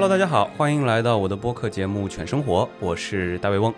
Hello，大家好，欢迎来到我的播客节目《犬生活》，我是大卫翁。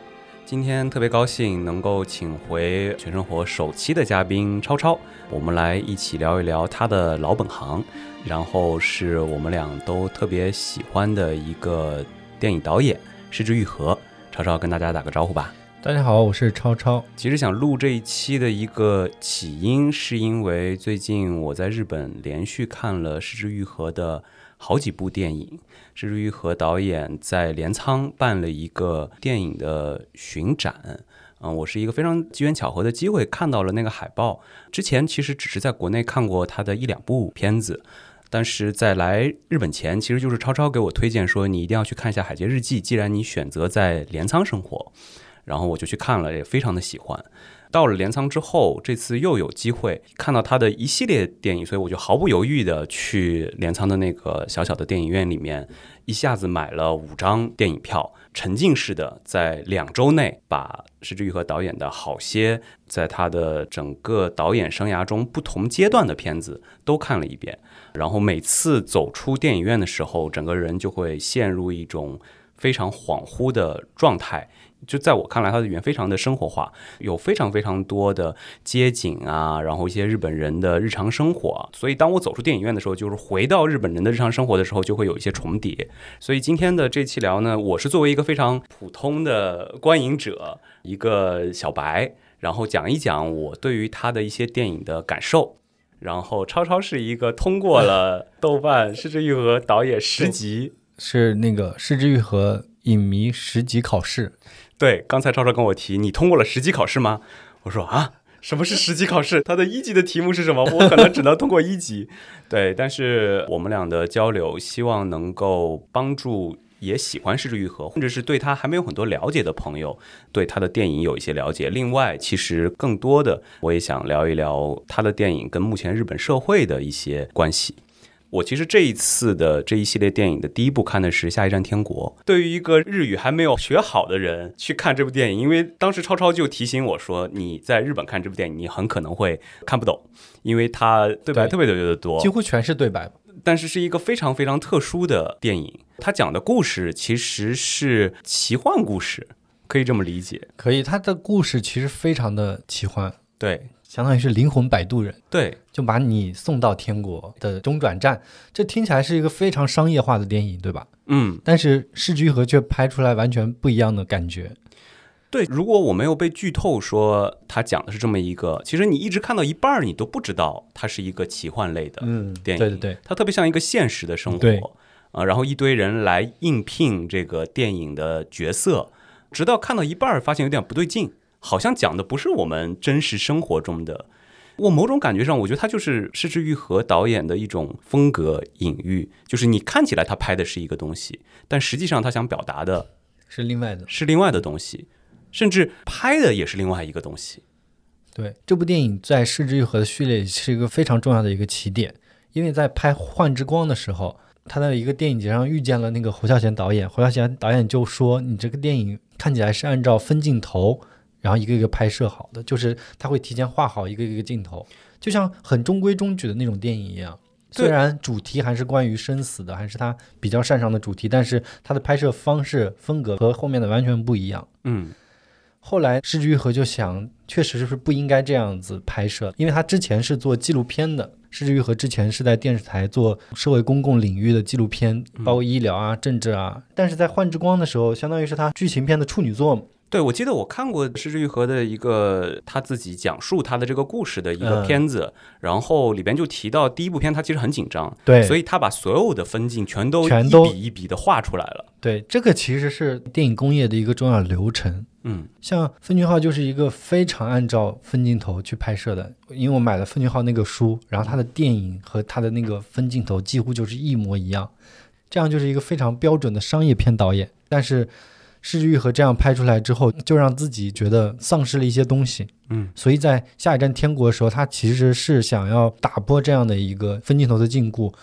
今天特别高兴能够请回《犬生活》首期的嘉宾超超，我们来一起聊一聊他的老本行，然后是我们俩都特别喜欢的一个电影导演失之愈合。超超跟大家打个招呼吧。大家好，我是超超。其实想录这一期的一个起因，是因为最近我在日本连续看了失之愈合的好几部电影。至于和导演在镰仓办了一个电影的巡展，嗯，我是一个非常机缘巧合的机会看到了那个海报。之前其实只是在国内看过他的一两部片子，但是在来日本前，其实就是超超给我推荐说，你一定要去看一下《海街日记》，既然你选择在镰仓生活。然后我就去看了，也非常的喜欢。到了镰仓之后，这次又有机会看到他的一系列电影，所以我就毫不犹豫的去镰仓的那个小小的电影院里面，一下子买了五张电影票，沉浸式的在两周内把石之愈和导演的好些在他的整个导演生涯中不同阶段的片子都看了一遍。然后每次走出电影院的时候，整个人就会陷入一种非常恍惚的状态。就在我看来，它的语言非常的生活化，有非常非常多的街景啊，然后一些日本人的日常生活。所以当我走出电影院的时候，就是回到日本人的日常生活的时候，就会有一些重叠。所以今天的这期聊呢，我是作为一个非常普通的观影者，一个小白，然后讲一讲我对于他的一些电影的感受。然后超超是一个通过了 豆瓣失之愈合导演十级，是那个失之愈合影迷十级考试。对，刚才超超跟我提，你通过了十级考试吗？我说啊，什么是十级考试？它的一级的题目是什么？我可能只能通过一级。对，但是我们俩的交流，希望能够帮助也喜欢失之愈合，或者是对他还没有很多了解的朋友，对他的电影有一些了解。另外，其实更多的，我也想聊一聊他的电影跟目前日本社会的一些关系。我其实这一次的这一系列电影的第一部看的是《下一站天国》。对于一个日语还没有学好的人去看这部电影，因为当时超超就提醒我说，你在日本看这部电影，你很可能会看不懂，因为它对白特别特别的多，几乎全是对白。但是是一个非常非常特殊的电影，它讲的故事其实是奇幻故事，可以这么理解。可以，它的故事其实非常的奇幻。对。相当于是灵魂摆渡人，对，就把你送到天国的中转站。这听起来是一个非常商业化的电影，对吧？嗯，但是市居和却拍出来完全不一样的感觉。对，如果我没有被剧透说他讲的是这么一个，其实你一直看到一半儿，你都不知道它是一个奇幻类的电影。对对对，它特别像一个现实的生活啊，然后一堆人来应聘这个电影的角色，直到看到一半儿发现有点不对劲。好像讲的不是我们真实生活中的，我某种感觉上，我觉得他就是失之愈合导演的一种风格隐喻，就是你看起来他拍的是一个东西，但实际上他想表达的是另外的，是另外的东西，甚至拍的也是另外一个东西。对，这部电影在失之愈合的序列是一个非常重要的一个起点，因为在拍《幻之光》的时候，他在一个电影节上遇见了那个侯孝贤导演，侯孝贤导演就说：“你这个电影看起来是按照分镜头。”然后一个一个拍摄好的，就是他会提前画好一个一个镜头，就像很中规中矩的那种电影一样。虽然主题还是关于生死的，还是他比较擅长的主题，但是他的拍摄方式风格和后面的完全不一样。嗯，后来施之愈合就想，确实是不应该这样子拍摄，因为他之前是做纪录片的。施之愈合之前是在电视台做社会公共领域的纪录片，包括医疗啊、政治啊。但是在《幻之光》的时候，相当于是他剧情片的处女作。对，我记得我看过失之愈合的一个他自己讲述他的这个故事的一个片子，然后里边就提到第一部片他其实很紧张，对，所以他把所有的分镜全都全都一笔一笔的画出来了。对，这个其实是电影工业的一个重要流程。嗯，像分镜号就是一个非常按照分镜头去拍摄的，因为我买了分镜号那个书，然后他的电影和他的那个分镜头几乎就是一模一样，这样就是一个非常标准的商业片导演，但是。失之愈合这样拍出来之后，就让自己觉得丧失了一些东西。嗯，所以在下一站天国的时候，他其实是想要打破这样的一个分镜头的禁锢，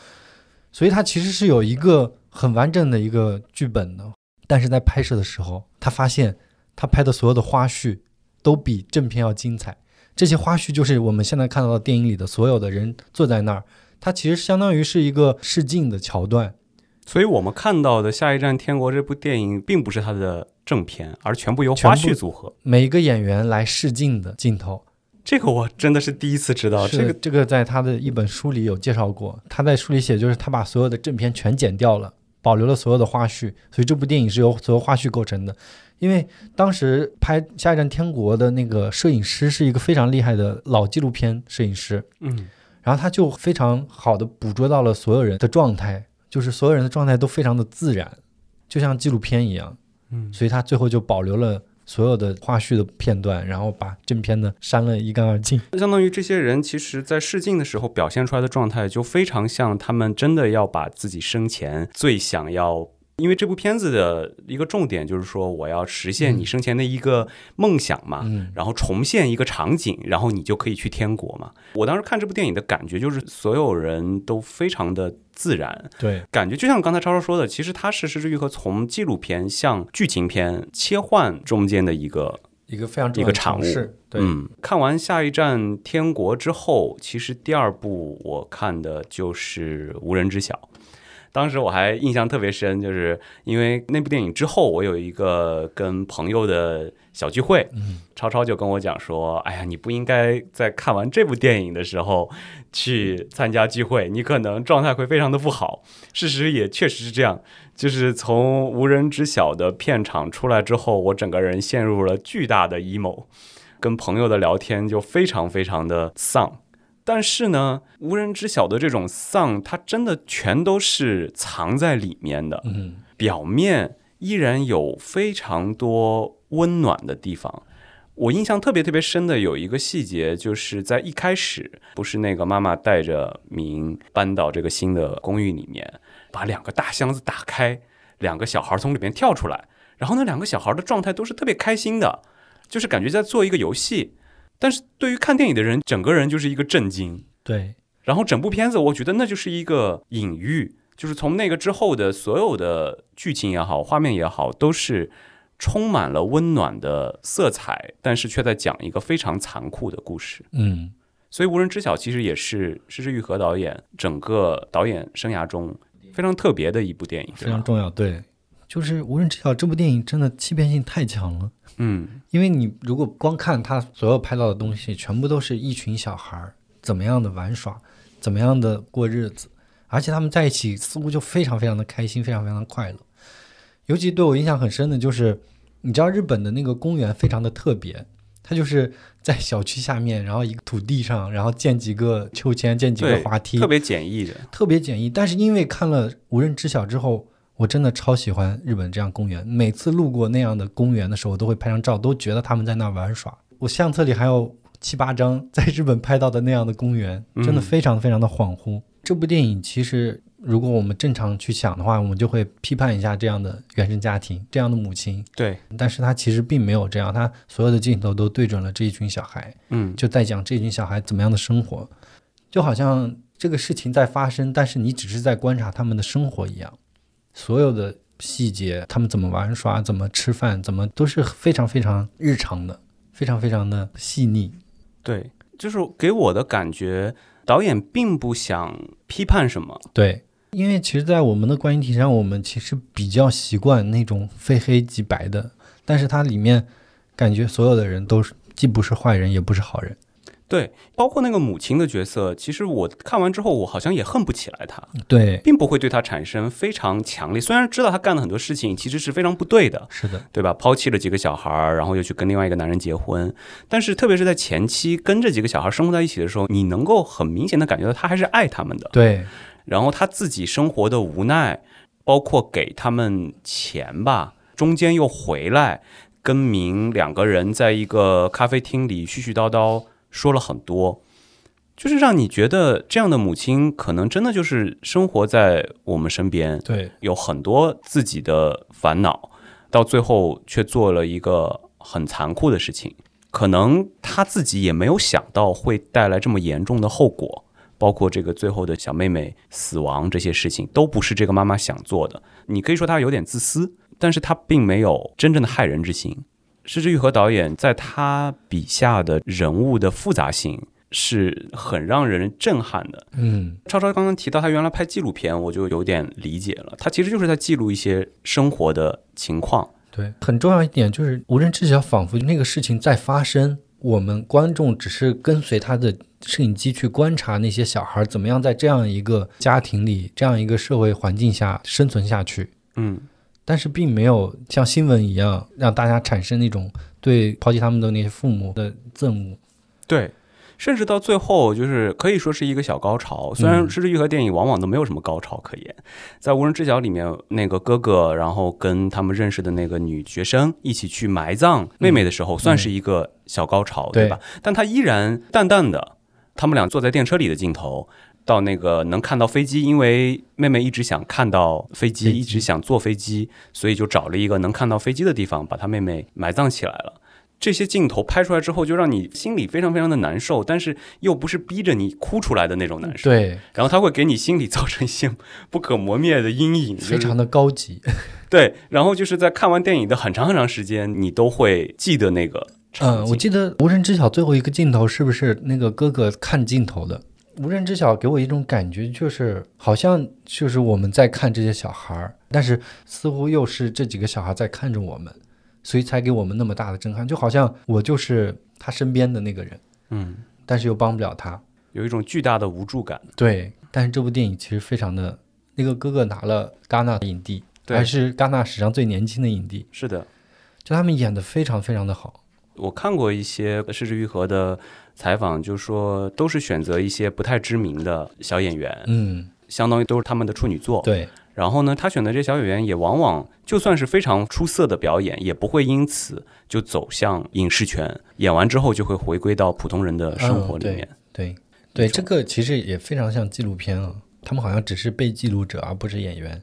所以他其实是有一个很完整的一个剧本的。但是在拍摄的时候，他发现他拍的所有的花絮都比正片要精彩。这些花絮就是我们现在看到的电影里的所有的人坐在那儿，它其实相当于是一个试镜的桥段。所以我们看到的《下一站天国》这部电影，并不是它的正片，而全部由花絮组合。每一个演员来试镜的镜头，这个我真的是第一次知道。这个这个在他的一本书里有介绍过。他在书里写，就是他把所有的正片全剪掉了，保留了所有的花絮。所以这部电影是由所有花絮构成的。因为当时拍《下一站天国》的那个摄影师是一个非常厉害的老纪录片摄影师，嗯，然后他就非常好的捕捉到了所有人的状态，就是所有人的状态都非常的自然，就像纪录片一样，嗯，所以他最后就保留了所有的花絮的片段，然后把正片的删了一干二净。相当于这些人其实在试镜的时候表现出来的状态，就非常像他们真的要把自己生前最想要。因为这部片子的一个重点就是说，我要实现你生前的一个梦想嘛，然后重现一个场景，然后你就可以去天国嘛。我当时看这部电影的感觉就是，所有人都非常的自然，对，感觉就像刚才超超说的，其实它是失之愈合从纪录片向剧情片切换中间的一个一个非常一个产物。对，嗯，看完下一站天国之后，其实第二部我看的就是无人知晓。当时我还印象特别深，就是因为那部电影之后，我有一个跟朋友的小聚会，超超就跟我讲说：“哎呀，你不应该在看完这部电影的时候去参加聚会，你可能状态会非常的不好。”事实也确实是这样，就是从无人知晓的片场出来之后，我整个人陷入了巨大的 emo，跟朋友的聊天就非常非常的丧。但是呢，无人知晓的这种丧，它真的全都是藏在里面的。嗯，表面依然有非常多温暖的地方。我印象特别特别深的有一个细节，就是在一开始，不是那个妈妈带着明搬到这个新的公寓里面，把两个大箱子打开，两个小孩从里面跳出来，然后那两个小孩的状态都是特别开心的，就是感觉在做一个游戏。但是对于看电影的人，整个人就是一个震惊。对，然后整部片子，我觉得那就是一个隐喻，就是从那个之后的所有的剧情也好，画面也好，都是充满了温暖的色彩，但是却在讲一个非常残酷的故事。嗯，所以《无人知晓》其实也是施之玉和导演整个导演生涯中非常特别的一部电影，非常重要。对，就是《无人知晓》这部电影真的欺骗性太强了。嗯，因为你如果光看他所有拍到的东西，全部都是一群小孩儿怎么样的玩耍，怎么样的过日子，而且他们在一起似乎就非常非常的开心，非常非常的快乐。尤其对我印象很深的就是，你知道日本的那个公园非常的特别，它就是在小区下面，然后一个土地上，然后建几个秋千，建几个滑梯，特别简易的，特别简易。但是因为看了《无人知晓》之后。我真的超喜欢日本这样公园，每次路过那样的公园的时候，我都会拍张照，都觉得他们在那玩耍。我相册里还有七八张在日本拍到的那样的公园，真的非常非常的恍惚。这部电影其实，如果我们正常去想的话，我们就会批判一下这样的原生家庭，这样的母亲。对，但是他其实并没有这样，他所有的镜头都对准了这一群小孩，嗯，就在讲这群小孩怎么样的生活，就好像这个事情在发生，但是你只是在观察他们的生活一样。所有的细节，他们怎么玩耍，怎么吃饭，怎么都是非常非常日常的，非常非常的细腻。对，就是给我的感觉，导演并不想批判什么。对，因为其实，在我们的观影体上，我们其实比较习惯那种非黑即白的，但是它里面感觉所有的人都是既不是坏人，也不是好人。对，包括那个母亲的角色，其实我看完之后，我好像也恨不起来她。对，并不会对她产生非常强烈。虽然知道她干了很多事情，其实是非常不对的。是的，对吧？抛弃了几个小孩儿，然后又去跟另外一个男人结婚。但是，特别是在前期跟这几个小孩生活在一起的时候，你能够很明显的感觉到她还是爱他们的。对。然后她自己生活的无奈，包括给他们钱吧，中间又回来跟明两个人在一个咖啡厅里絮絮叨叨。说了很多，就是让你觉得这样的母亲可能真的就是生活在我们身边，对，有很多自己的烦恼，到最后却做了一个很残酷的事情。可能她自己也没有想到会带来这么严重的后果，包括这个最后的小妹妹死亡这些事情，都不是这个妈妈想做的。你可以说她有点自私，但是她并没有真正的害人之心。施之愈合导演在他笔下的人物的复杂性，是很让人震撼的。嗯，超超刚刚提到他原来拍纪录片，我就有点理解了，他其实就是在记录一些生活的情况。对，很重要一点就是无人知晓，仿佛那个事情在发生，我们观众只是跟随他的摄影机去观察那些小孩怎么样在这样一个家庭里、这样一个社会环境下生存下去。嗯，但是并没有像新闻一样让大家产生那种对抛弃他们的那些父母的憎恶。对。甚至到最后，就是可以说是一个小高潮。虽然《失之愈合》电影往往都没有什么高潮可言，在《无人知晓》里面，那个哥哥然后跟他们认识的那个女学生一起去埋葬妹妹的时候，算是一个小高潮，对吧？但他依然淡淡的，他们俩坐在电车里的镜头，到那个能看到飞机，因为妹妹一直想看到飞机，一直想坐飞机，所以就找了一个能看到飞机的地方，把她妹妹埋葬起来了。这些镜头拍出来之后，就让你心里非常非常的难受，但是又不是逼着你哭出来的那种难受。对，然后它会给你心里造成一些不可磨灭的阴影，非常的高级。对，然后就是在看完电影的很长很长时间，你都会记得那个。嗯，我记得《无人知晓》最后一个镜头是不是那个哥哥看镜头的？《无人知晓》给我一种感觉，就是好像就是我们在看这些小孩儿，但是似乎又是这几个小孩在看着我们。所以才给我们那么大的震撼，就好像我就是他身边的那个人，嗯，但是又帮不了他，有一种巨大的无助感。对，但是这部电影其实非常的，那个哥哥拿了戛纳影帝，还是戛纳史上最年轻的影帝。是的，就他们演的非常非常的好。我看过一些失之愈合的采访，就说都是选择一些不太知名的小演员，嗯，相当于都是他们的处女作。对。然后呢，他选的这些小演员也往往就算是非常出色的表演，也不会因此就走向影视圈。演完之后就会回归到普通人的生活里面。对对，这个其实也非常像纪录片啊。他们好像只是被记录者，而不是演员。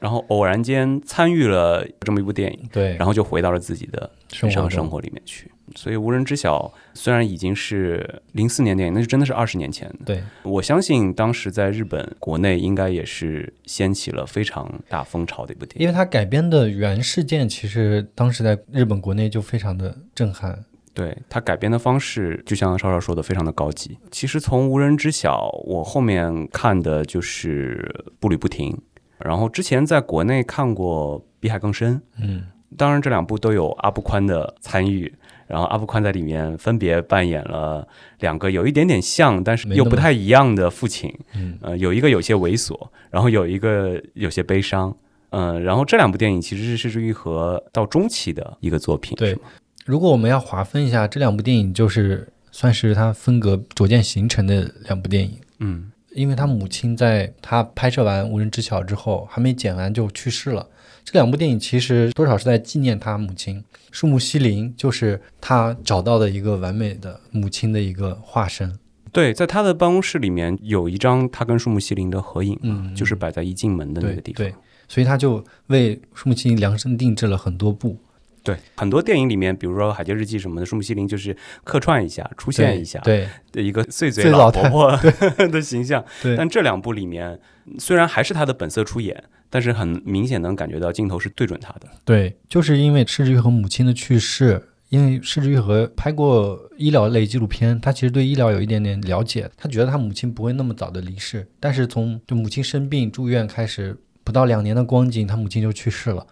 然后偶然间参与了这么一部电影，对，然后就回到了自己的日常生活里面去。所以无人知晓虽然已经是零四年电影，那是真的是二十年前。对，我相信当时在日本国内应该也是掀起了非常大风潮的一部电影，因为它改编的原事件其实当时在日本国内就非常的震撼。对它改编的方式，就像少少说的，非常的高级。其实从无人知晓，我后面看的就是步履不停，然后之前在国内看过碧海更深，嗯，当然这两部都有阿布宽的参与。然后阿布宽在里面分别扮演了两个有一点点像，但是又不太一样的父亲。嗯，呃，有一个有些猥琐，然后有一个有些悲伤。嗯，然后这两部电影其实是失之愈合到中期的一个作品。对，如果我们要划分一下，这两部电影就是算是他风格逐渐形成的两部电影。嗯，因为他母亲在他拍摄完《无人知晓》之后，还没剪完就去世了。这两部电影其实多少是在纪念他母亲。树木希林就是他找到的一个完美的母亲的一个化身。对，在他的办公室里面有一张他跟树木希林的合影，嗯，就是摆在一进门的那个地方。对，所以他就为树木希林量身定制了很多部。对，很多电影里面，比如说《海街日记》什么的，树木希林就是客串一下，出现一下，对的一个碎嘴老婆婆 的 形象。对，但这两部里面虽然还是他的本色出演。但是很明显能感觉到镜头是对准他的。对，就是因为赤之愈合母亲的去世，因为失之愈合拍过医疗类纪录片，他其实对医疗有一点点了解。他觉得他母亲不会那么早的离世，但是从就母亲生病住院开始，不到两年的光景，他母亲就去世了。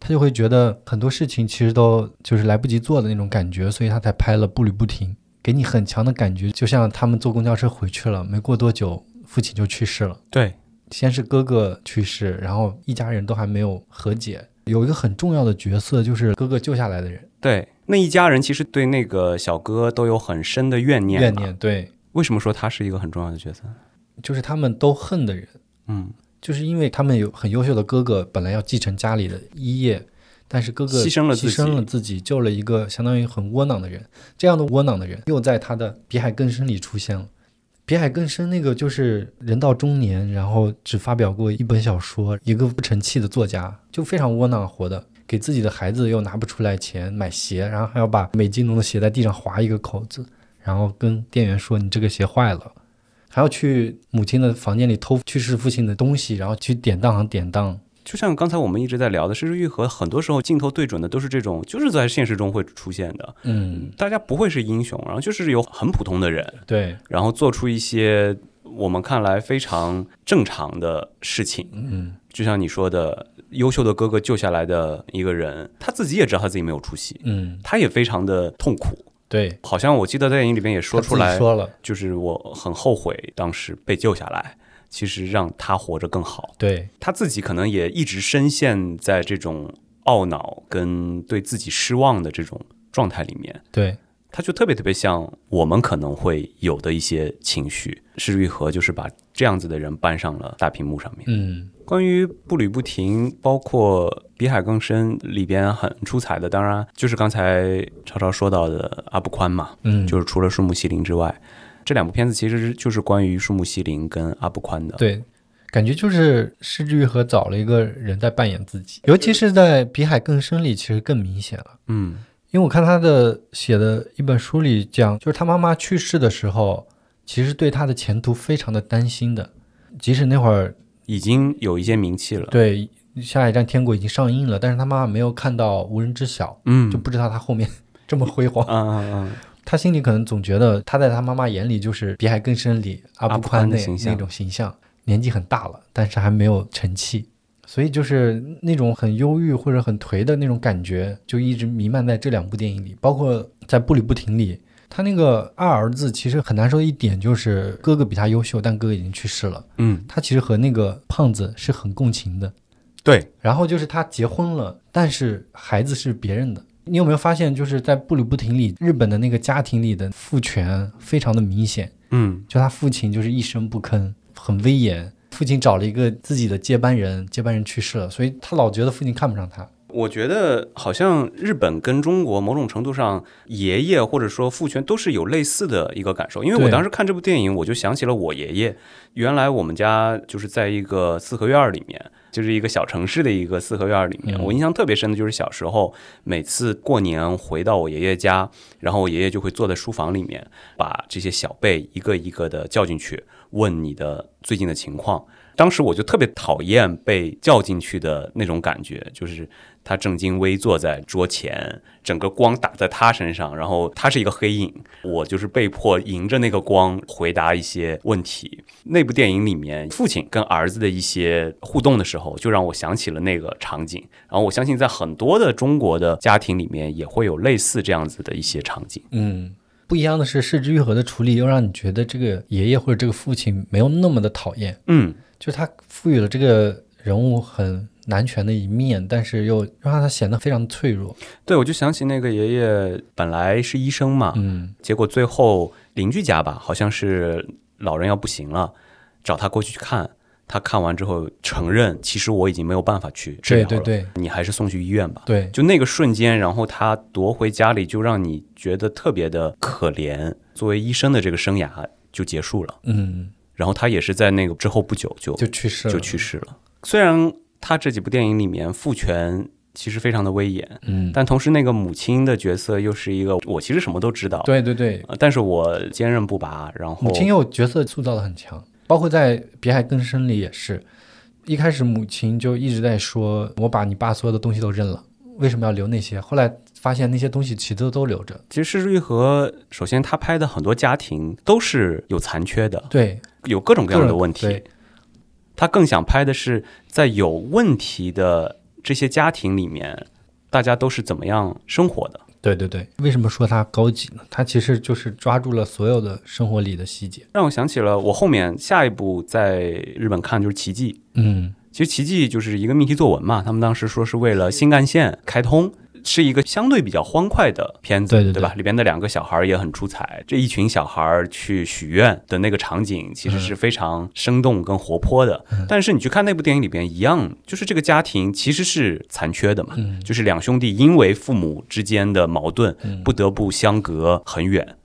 他就会觉得很多事情其实都就是来不及做的那种感觉，所以他才拍了步履不停，给你很强的感觉，就像他们坐公交车回去了，没过多久父亲就去世了。对。先是哥哥去世，然后一家人都还没有和解。有一个很重要的角色，就是哥哥救下来的人。对，那一家人其实对那个小哥都有很深的怨念。怨念，对。为什么说他是一个很重要的角色？就是他们都恨的人。嗯，就是因为他们有很优秀的哥哥，本来要继承家里的衣业，但是哥哥牺牲了牺牲了自己，救了一个相当于很窝囊的人。这样的窝囊的人，又在他的比海更深里出现了。比海更深，那个就是人到中年，然后只发表过一本小说，一个不成器的作家，就非常窝囊活的，给自己的孩子又拿不出来钱买鞋，然后还要把美津浓的鞋在地上划一个口子，然后跟店员说你这个鞋坏了，还要去母亲的房间里偷去世父亲的东西，然后去典当行典当，就像刚才我们一直在聊的，失之愈合，很多时候镜头对准的都是这种，就是在现实中会出现的。嗯，大家不会是英雄，然后就是有很普通的人，对，然后做出一些我们看来非常正常的事情。嗯，就像你说的，优秀的哥哥救下来的一个人，他自己也知道他自己没有出息，嗯，他也非常的痛苦。对，好像我记得在电影里边也说出来，说了，就是我很后悔当时被救下来，其实让他活着更好。对，他自己可能也一直深陷在这种懊恼跟对自己失望的这种状态里面，对，他就特别特别像我们可能会有的一些情绪。施玉和就是把这样子的人搬上了大屏幕上面。嗯，关于步履不停，包括《比海更深》里边很出彩的，当然就是刚才超超说到的阿布宽嘛，嗯，就是除了树木西林之外，这两部片子其实就是关于树木西林跟阿布宽的。对，感觉就是施之愈合找了一个人在扮演自己，尤其是在《比海更深》里，其实更明显了。嗯因为我看他的写的一本书里讲，就是他妈妈去世的时候，其实对他的前途非常的担心的。即使那会儿已经有一些名气了。对《下一站天国》已经上映了，但是他妈妈没有看到，无人知晓，嗯，就不知道他后面 这么辉煌。嗯嗯嗯，他心里可能总觉得他在他妈妈眼里就是《比海更深》里阿阿布布宽那那种形象，年纪很大了，但是还没有成器，所以就是那种很忧郁或者很颓的那种感觉，就一直弥漫在这两部电影里，包括在《步履不停》里。他那个二儿子其实很难受的一点就是哥哥比他优秀，但哥哥已经去世了。嗯，他其实和那个胖子是很共情的。对，然后就是他结婚了，但是孩子是别人的。你有没有发现，就是在《步履不停》里，日本的那个家庭里的父权非常的明显，嗯就他父亲就是一声不吭，很威严。父亲找了一个自己的接班人，接班人去世了，所以他老觉得父亲看不上他。我觉得好像日本跟中国某种程度上，爷爷或者说父权都是有类似的一个感受。因为我当时看这部电影，我就想起了我爷爷。原来我们家就是在一个四合院儿里面，就是一个小城市的一个四合院儿里面。嗯我印象特别深的就是小时候，每次过年回到我爷爷家，然后我爷爷就会坐在书房里面，把这些小辈一个一个的叫进去，问你的最近的情况。当时我就特别讨厌被叫进去的那种感觉，就是他正襟危坐在桌前，整个光打在他身上，然后他是一个黑影，我就是被迫迎着那个光回答一些问题。那部电影里面，父亲跟儿子的一些互动的时候，就让我想起了那个场景。然后我相信，在很多的中国的家庭里面，也会有类似这样子的一些场景。嗯，不一样的是，失之愈合的处理又让你觉得这个爷爷或者这个父亲没有那么的讨厌，嗯，就他赋予了这个人物很男权的一面，但是又让他显得非常脆弱。对，我就想起那个爷爷本来是医生嘛，嗯，结果最后邻居家吧，好像是老人要不行了，找他过去去看。他看完之后承认，其实我已经没有办法去治疗了，对对对。你还是送去医院吧。对，就那个瞬间，然后他夺回家里，就让你觉得特别的可怜。作为医生的这个生涯就结束了，嗯，然后他也是在那个之后不久就就去世了，就去世了。虽然他这几部电影里面父权其实非常的威严，嗯，但同时那个母亲的角色又是一个我其实什么都知道，对对对，呃，但是我坚韧不拔，然后母亲又角色塑造的很强，包括在《别海更深》里也是，一开始母亲就一直在说：“我把你爸所有的东西都扔了，为什么要留那些？”后来发现那些东西其实都都留着。其实施之愈合首先他拍的很多家庭都是有残缺的，对，有各种各样的问题对。他更想拍的是在有问题的这些家庭里面，大家都是怎么样生活的。对对对，为什么说它高级呢？它其实就是抓住了所有的生活里的细节。让我想起了我后面下一部在日本看就是《奇迹》，嗯，其实《奇迹》就是一个命题作文嘛，他们当时说是为了新干线开通。是一个相对比较欢快的片子，对对对吧？里边的两个小孩儿也很出彩，这一群小孩儿去许愿的那个场景，其实是非常生动跟活泼的。嗯但是你去看那部电影里边，一样就是这个家庭其实是残缺的嘛，嗯就是两兄弟因为父母之间的矛盾，嗯不得不相隔很远。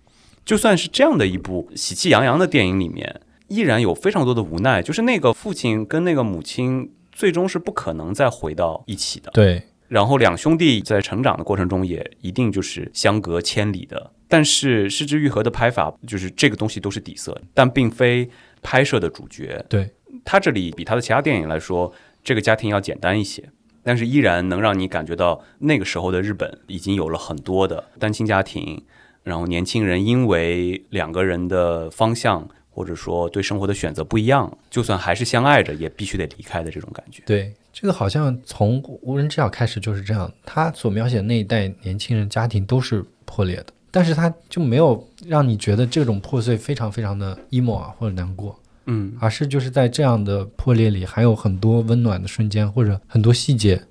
就算是这样的一部喜气洋洋的电影里面，依然有非常多的无奈，就是那个父亲跟那个母亲最终是不可能再回到一起的。对，然后两兄弟在成长的过程中也一定就是相隔千里的。但是失之愈合的拍法就是这个东西都是底色，但并非拍摄的主角。对，他这里比他的其他电影来说，这个家庭要简单一些，但是依然能让你感觉到那个时候的日本已经有了很多的单亲家庭，然后年轻人因为两个人的方向或者说对生活的选择不一样，就算还是相爱着，也必须得离开的这种感觉。对，这个好像从无人知晓开始就是这样。他所描写的那一代年轻人家庭都是破裂的，但是他就没有让你觉得这种破碎非常非常的 emo 啊或者难过。嗯，而是就是在这样的破裂里，还有很多温暖的瞬间，或者很多细节，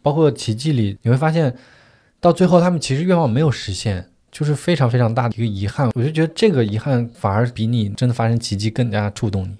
包括奇迹里，你会发现，到最后他们其实愿望没有实现，就是非常非常大的一个遗憾。我就觉得这个遗憾反而比你真的发生奇迹更加触动你。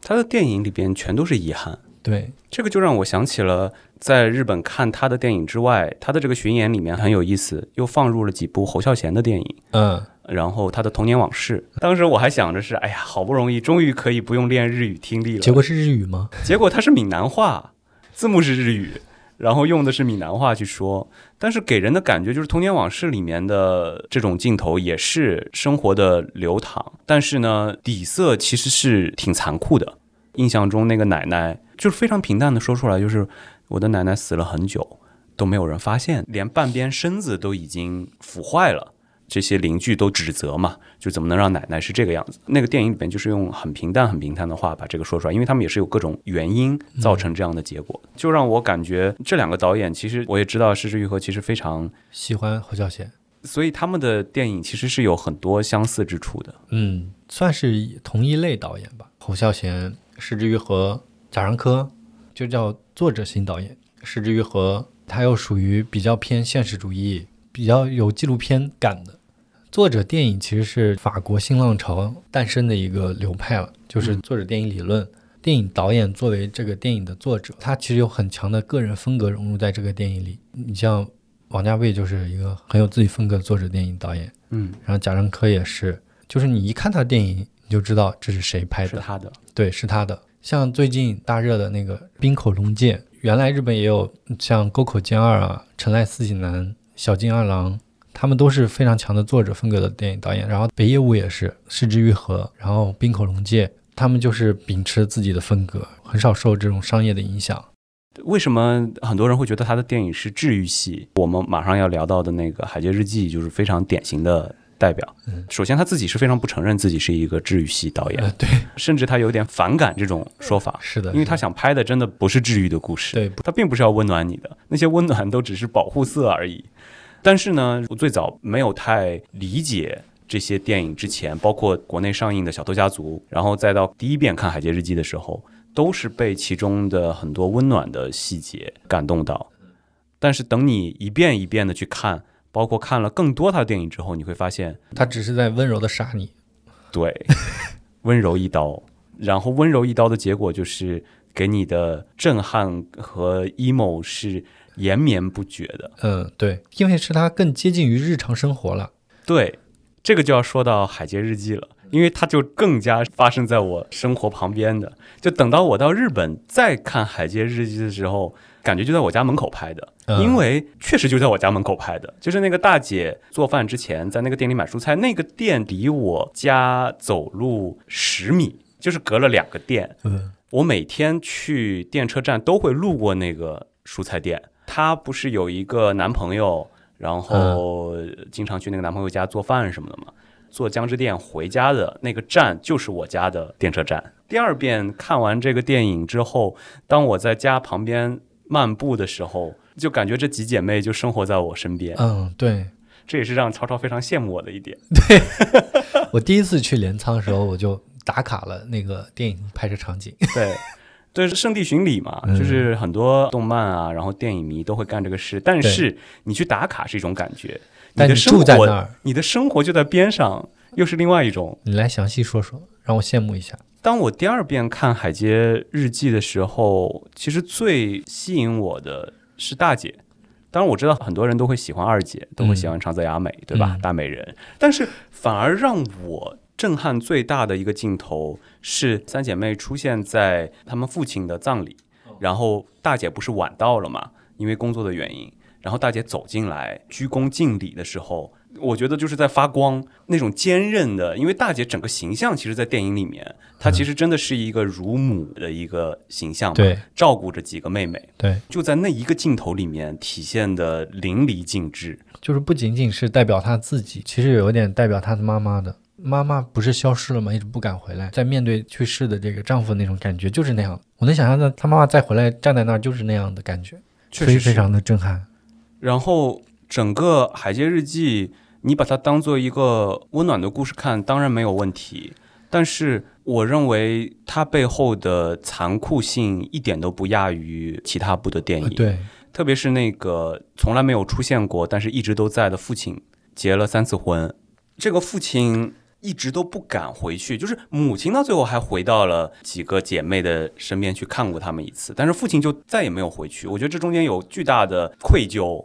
他的电影里边全都是遗憾，对，这个就让我想起了在日本看他的电影之外，他的这个巡演里面很有意思，又放入了几部侯孝贤的电影。嗯，然后他的童年往事，当时我还想着是，哎呀，好不容易终于可以不用练日语听力了。结果是日语吗？结果它是闽南话，字幕是日语，然后用的是闽南话去说，但是给人的感觉就是童年往事里面的这种镜头也是生活的流淌，但是呢，底色其实是挺残酷的。印象中那个奶奶就是非常平淡的说出来，就是我的奶奶死了很久都没有人发现，连半边身子都已经腐坏了。这些邻居都指责嘛，就怎么能让奶奶是这个样子？那个电影里面就是用很平淡、很平淡的话把这个说出来，因为他们也是有各种原因造成这样的结果，就让我感觉这两个导演其实我也知道，失之愈和其实非常喜欢侯孝贤，所以他们的电影其实是有很多相似之处的。嗯，算是同一类导演吧。侯孝贤、失之愈和贾樟柯就叫作者型导演，石之愈和他又属于比较偏现实主义、比较有纪录片感的。作者电影其实是法国新浪潮诞生的一个流派了，就是作者电影理论。电影导演作为这个电影的作者，他其实有很强的个人风格融入在这个电影里。你像王家卫就是一个很有自己风格的作者电影导演，嗯，然后贾樟柯也是，就是你一看他的电影，你就知道这是谁拍的，是他的。对，是他的。像最近大热的那个《滨口龙介》，原来日本也有像沟口健二啊、成濑四喜男、小津二郎。他们都是非常强的作者风格的电影导演，然后北野武也是，失之愈合，然后滨口龙介，他们就是秉持自己的风格，很少受这种商业的影响。为什么很多人会觉得他的电影是治愈系？我们马上要聊到的那个《海街日记》就是非常典型的代表。嗯首先他自己是非常不承认自己是一个治愈系导演，呃，对，甚至他有点反感这种说法。是的，因为他想拍的真的不是治愈的故事，对他并不是要温暖你的，那些温暖都只是保护色而已。但是呢，我最早没有太理解这些电影之前，包括国内上映的《小偷家族》，然后再到第一遍看《海街日记》的时候，都是被其中的很多温暖的细节感动到。但是等你一遍一遍的去看，包括看了更多他的电影之后，你会发现，他只是在温柔的杀你。对，温柔一刀，然后温柔一刀的结果就是给你的震撼和 emo 是延绵不绝的。嗯，对，因为是他更接近于日常生活了。对，这个就要说到《海街日记》了，因为它就更加发生在我生活旁边的。就等到我到日本再看《海街日记》的时候，感觉就在我家门口拍的，嗯因为确实就在我家门口拍的。就是那个大姐做饭之前在那个店里买蔬菜，那个店离我家走路十米，就是隔了两个店。嗯我每天去电车站都会路过那个蔬菜店。她不是有一个男朋友，然后经常去那个男朋友家做饭什么的嘛？坐江之电回家的那个站就是我家的电车站。第二遍看完这个电影之后，当我在家旁边漫步的时候，就感觉这几姐妹就生活在我身边，嗯，对，这也是让曹操非常羡慕我的一点。对 我第一次去镰仓的时候，我就打卡了那个电影拍摄场景。对，对，是圣地巡礼嘛，嗯就是很多动漫啊，然后电影迷都会干这个事。但是你去打卡是一种感觉，但你的生活，住在那儿，你的生活就在边上，又是另外一种。你来详细说说，让我羡慕一下。当我第二遍看《海街日记》的时候，其实最吸引我的是大姐。当然，我知道很多人都会喜欢二姐，都会喜欢长泽雅美，对吧？嗯大美人。但是反而让我震撼最大的一个镜头是三姐妹出现在他们父亲的葬礼，然后大姐不是晚到了嘛，因为工作的原因。然后大姐走进来，鞠躬敬礼的时候，我觉得就是在发光，那种坚韧的。因为大姐整个形象，其实，在电影里面，她其实真的是一个乳母的一个形象嘛，对照顾着几个妹妹，对，就在那一个镜头里面体现的淋漓尽致。就是不仅仅是代表她自己，其实有点代表她的妈妈的。妈妈不是消失了吗？一直不敢回来，在面对去世的这个丈夫那种感觉就是那样。我能想象到她妈妈再回来站在那儿就是那样的感觉，确实非常的震撼。然后整个《海街日记》，你把它当做一个温暖的故事看，当然没有问题。但是我认为它背后的残酷性一点都不亚于其他部的电影，呃对，特别是那个从来没有出现过，但是一直都在的父亲，结了三次婚，这个父亲。一直都不敢回去，就是母亲到最后还回到了几个姐妹的身边去看过他们一次，但是父亲就再也没有回去。我觉得这中间有巨大的愧疚，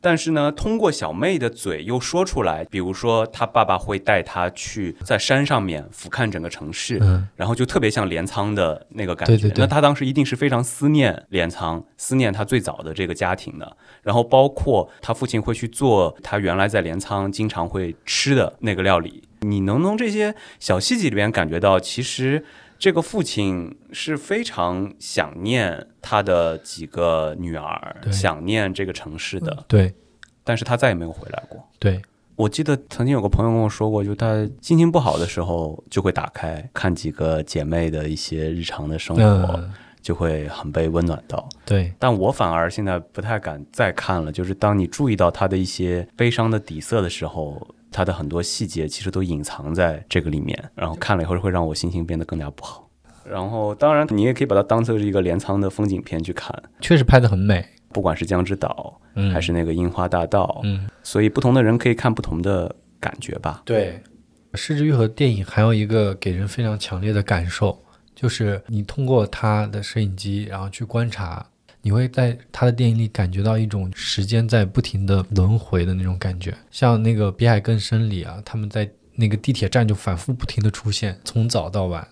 但是呢，通过小妹的嘴又说出来，比如说她爸爸会带她去在山上面俯瞰整个城市，嗯，然后就特别像镰仓的那个感觉。对对对那他当时一定是非常思念镰仓，思念他最早的这个家庭的。然后包括他父亲会去做他原来在镰仓经常会吃的那个料理。你能从这些小细节里边感觉到，其实这个父亲是非常想念他的几个女儿，想念这个城市的，对。但是他再也没有回来过。对，我记得曾经有个朋友跟我说过，就他心情不好的时候就会打开看几个姐妹的一些日常的生活，嗯，就会很被温暖到。对。但我反而现在不太敢再看了，就是当你注意到他的一些悲伤的底色的时候，他的很多细节其实都隐藏在这个里面，然后看了以后会让我心情变得更加不好。然后，当然你也可以把它当做是一个镰仓的风景片去看，确实拍得很美，不管是江之岛嗯，还是那个樱花大道，嗯，所以不同的人可以看不同的感觉吧。对，失之愈合电影还有一个给人非常强烈的感受，就是你通过他的摄影机，然后去观察，你会在他的电影里感觉到一种时间在不停的轮回的那种感觉。像那个《比海更深》里啊，他们在那个地铁站就反复不停的出现，从早到晚，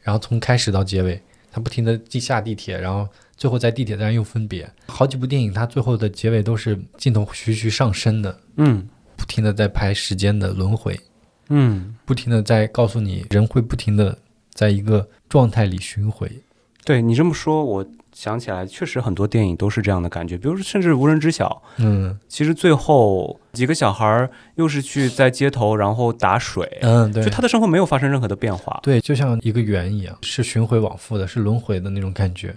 然后从开始到结尾，他不停的地下地铁，然后最后在地铁站又分别。好几部电影，它最后的结尾都是镜头徐徐上升的，嗯不停的在拍时间的轮回。嗯，不停的在告诉你，人会不停的在一个状态里巡回。对你这么说，我想起来，确实很多电影都是这样的感觉，比如说甚至《无人知晓》，嗯其实最后几个小孩儿又是去在街头，然后打水，嗯，对就，他的生活没有发生任何的变化。对，就像一个圆一样，是循环往复的，是轮回的那种感觉。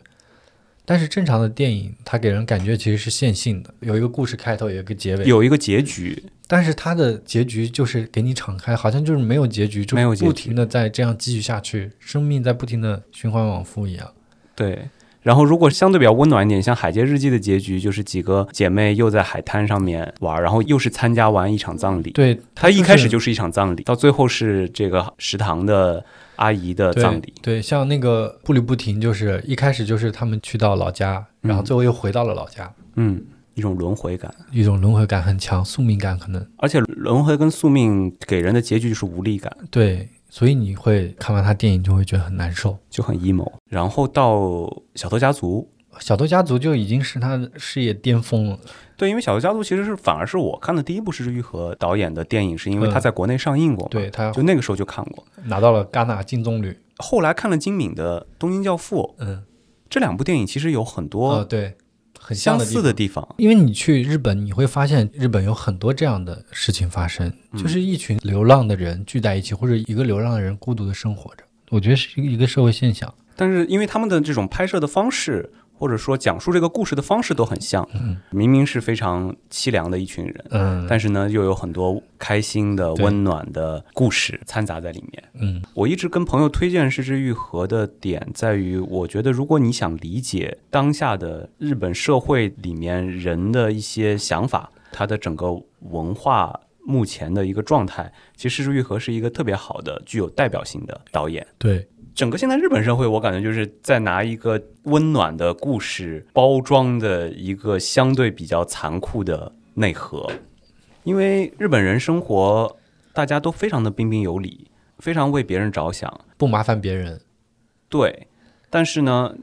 但是正常的电影，它给人感觉其实是线性的，有一个故事开头，有一个结尾。有一个结局，但是它的结局就是给你敞开，好像就是没有结局，就没有结局不停的在这样继续下去，生命在不停的循环往复一样。对。然后，如果相对比较温暖一点，像《海街日记》的结局，就是几个姐妹又在海滩上面玩，然后又是参加完一场葬礼。对，她一开始就是一场葬礼，到最后是这个食堂的阿姨的葬礼。对，像那个步履不停，就是一开始就是他们去到老家，然后嗯最后又回到了老家，嗯，一种轮回感，一种轮回感很强，宿命感可能而且轮回跟宿命给人的结局就是无力感。对，所以你会看完他电影就会觉得很难受。就很 emo。然后到《小偷家族小偷家族就已经是他的事业巅峰了，》，对，因为《小偷家族》其实是反而是我看的第一部是玉和导演的电影，是因为他嗯在国内上映过嘛，对他就那个时候就看过。拿到了戛纳金棕榈，后来看了金敏的《东京教父》，嗯，这两部电影其实有很哦，多对，很相似的地方。因为你去日本，你会发现日本有很多这样的事情发生，嗯就是一群流浪的人聚在一起，或者一个流浪的人孤独的生活着。我觉得是一个社会现象。但是因为他们的这种拍摄的方式，或者说讲述这个故事的方式都很像，嗯。明明是非常凄凉的一群人，嗯，但是呢又有很多开心的、温暖的故事掺杂在里面。嗯。我一直跟朋友推荐《失之愈合》的点在于，我觉得如果你想理解当下的日本社会里面人的一些想法，他的整个文化目前的一个状态，其实失之愈合是一个特别好的、具有代表性的导演。对，整个现在日本社会，我感觉就是在拿一个温暖的故事包装的一个相对比较残酷的内核，因为日本人生活大家都非常的彬彬有礼，非常为别人着想，不麻烦别人。对，但是呢，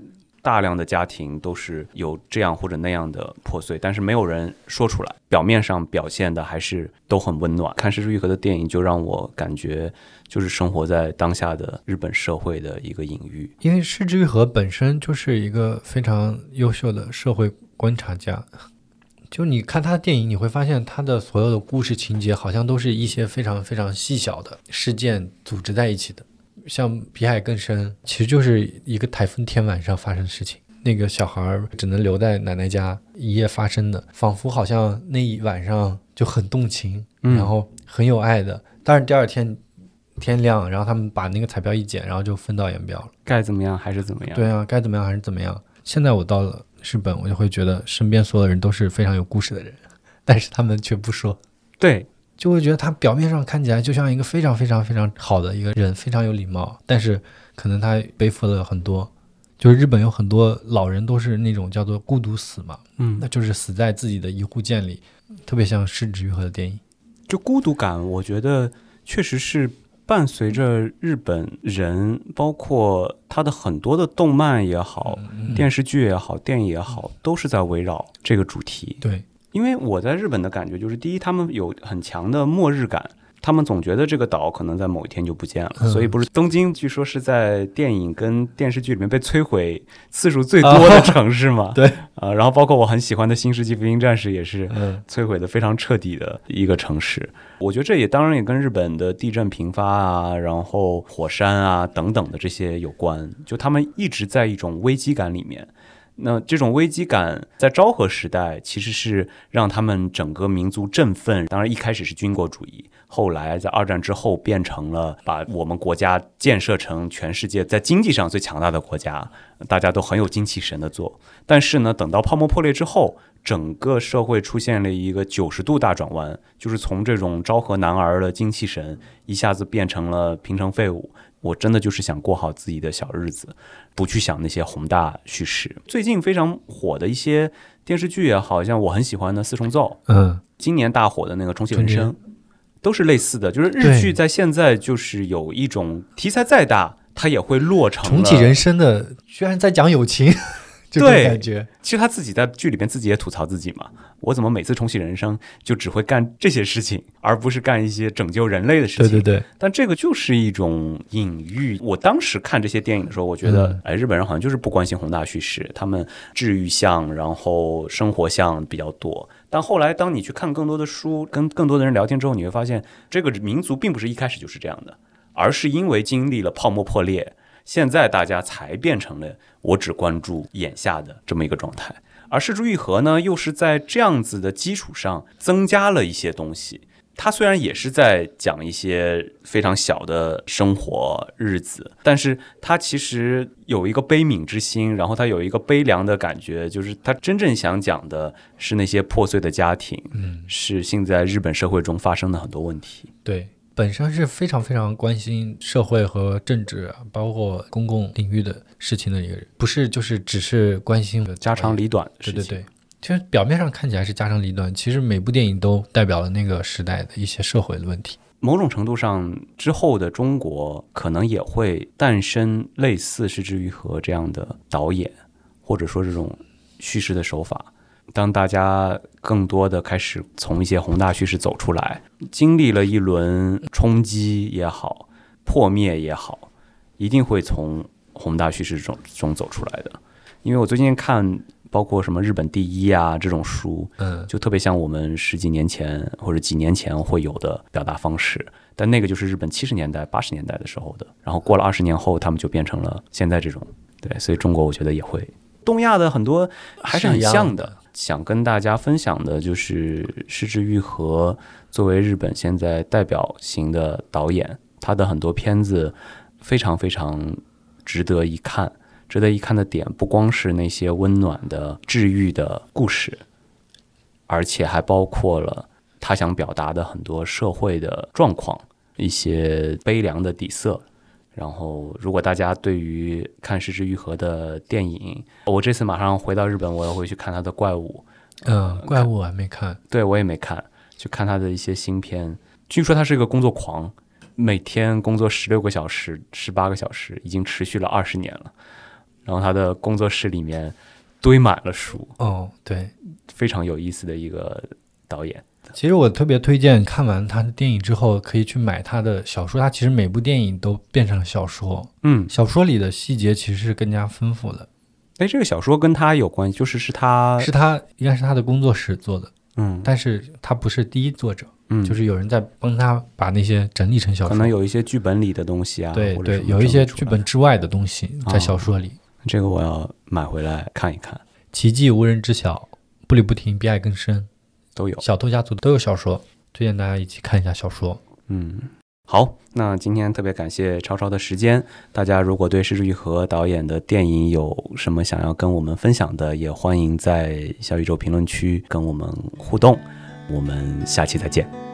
大量的家庭都是有这样或者那样的破碎，但是没有人说出来。表面上表现的还是都很温暖。看石之愈合的电影，就让我感觉就是生活在当下的日本社会的一个隐喻。因为石之愈合本身就是一个非常优秀的社会观察家。就你看他的电影，你会发现他的所有的故事情节好像都是一些非常非常细小的事件组织在一起的。像《比海更深》，其实就是一个台风天晚上发生的事情。那个小孩只能留在奶奶家一夜发生的，仿佛好像那一晚上就很动情，然后很有爱的。但是第二天天亮，然后他们把那个彩票一剪，然后就分道扬镳了。该怎么样还是怎么样？对啊，该怎么样还是怎么样。现在我到了。日本，我就会觉得身边所有的人都是非常有故事的人，但是他们却不说。对，就会觉得他表面上看起来就像一个非常非常非常好的一个人，非常有礼貌，但是可能他背负了很多。就是日本有很多老人都是那种叫做孤独死嘛，嗯，那就是死在自己的一户建里，特别像失之愈合的电影。就孤独感，我觉得确实是。伴随着日本人，包括他的很多的动漫也好、电视剧也好、电影也好，都是在围绕这个主题。对，因为我在日本的感觉就是，第一，他们有很强的末日感。他们总觉得这个岛可能在某一天就不见了，所以不是东京，据说是在电影跟电视剧里面被摧毁次数最多的城市嘛？对，啊，然后包括我很喜欢的《新世纪福音战士》也是摧毁的非常彻底的一个城市。我觉得这也当然也跟日本的地震频发啊，然后火山啊等等的这些有关，就他们一直在一种危机感里面。那这种危机感在昭和时代其实是让他们整个民族振奋。当然一开始是军国主义。后来在二战之后变成了把我们国家建设成全世界在经济上最强大的国家，大家都很有精气神的做。但是呢，等到泡沫破裂之后，整个社会出现了一个九十度大转弯，就是从这种昭和男儿的精气神一下子变成了平成废物。我真的就是想过好自己的小日子，不去想那些宏大叙事。最近非常火的一些电视剧也好像我很喜欢的《四重奏》，嗯，今年大火的那个《重启人生》。都是类似的，就是日剧在现在就是有一种题材再大，它也会落成重启人生的，居然在讲友情，对感觉。其实他自己在剧里边自己也吐槽自己嘛，我怎么每次重启人生就只会干这些事情，而不是干一些拯救人类的事情？对对对。但这个就是一种隐喻。我当时看这些电影的时候，我觉得，哎，日本人好像就是不关心宏大叙事，他们治愈向，然后生活向比较多。但后来，当你去看更多的书，跟更多的人聊天之后，你会发现，这个民族并不是一开始就是这样的，而是因为经历了泡沫破裂，现在大家才变成了我只关注眼下的这么一个状态。而世珠愈合呢，又是在这样子的基础上增加了一些东西。它虽然也是在讲一些非常小的生活日子，但是它其实有一个悲悯之心，然后它有一个悲凉的感觉，就是它真正想讲的是那些破碎的家庭，嗯，是现在日本社会中发生的很多问题。对，本身是非常非常关心社会和政治，包括公共领域的事情的一个人，不是就是只是关心家长里短的事情。对对对。其实表面上看起来是家长里短，其实每部电影都代表了那个时代的一些社会的问题。某种程度上，之后的中国可能也会诞生类似失之愈合这样的导演，或者说这种叙事的手法。当大家更多的开始从一些宏大叙事走出来，经历了一轮冲击也好、破灭也好，一定会从宏大叙事中中走出来的。因为我最近看。包括什么日本第一啊这种书，嗯，就特别像我们十几年前或者几年前会有的表达方式，但那个就是日本七十年代八十年代的时候的，然后过了二十年后，他们就变成了现在这种，对，所以中国我觉得也会，东亚的很多还是很像的。想跟大家分享的就是失之愈合作为日本现在代表型的导演，他的很多片子非常非常值得一看。值得一看的点不光是那些温暖的治愈的故事，而且还包括了他想表达的很多社会的状况，一些悲凉的底色。然后，如果大家对于看失之愈合的电影，我这次马上回到日本，我要会去看他的怪物。嗯，怪物我还没看，对我也没看，去看他的一些新片。据说他是一个工作狂，每天工作十六个小时、十八个小时，已经持续了二十年了。然后他的工作室里面堆满了书，哦，对，非常有意思的一个导演。其实我特别推荐看完他的电影之后，可以去买他的小说。他其实每部电影都变成了小说，嗯，小说里的细节其实是更加丰富的。哎，这个小说跟他有关系，就是是他是他应该是他的工作室做的，嗯但是他不是第一作者，嗯，就是有人在帮他把那些整理成小说。可能有一些剧本里的东西啊，对对，有一些剧本之外的东西在啊小说里。这个我要买回来看一看，奇迹无人知晓，步履不停，比爱更深。都有。小偷家族都有小说，推荐大家一起看一下小说。嗯，好，那今天特别感谢超超的时间。大家如果对施之玉和导演的电影有什么想要跟我们分享的，也欢迎在小宇宙评论区跟我们互动。我们下期再见。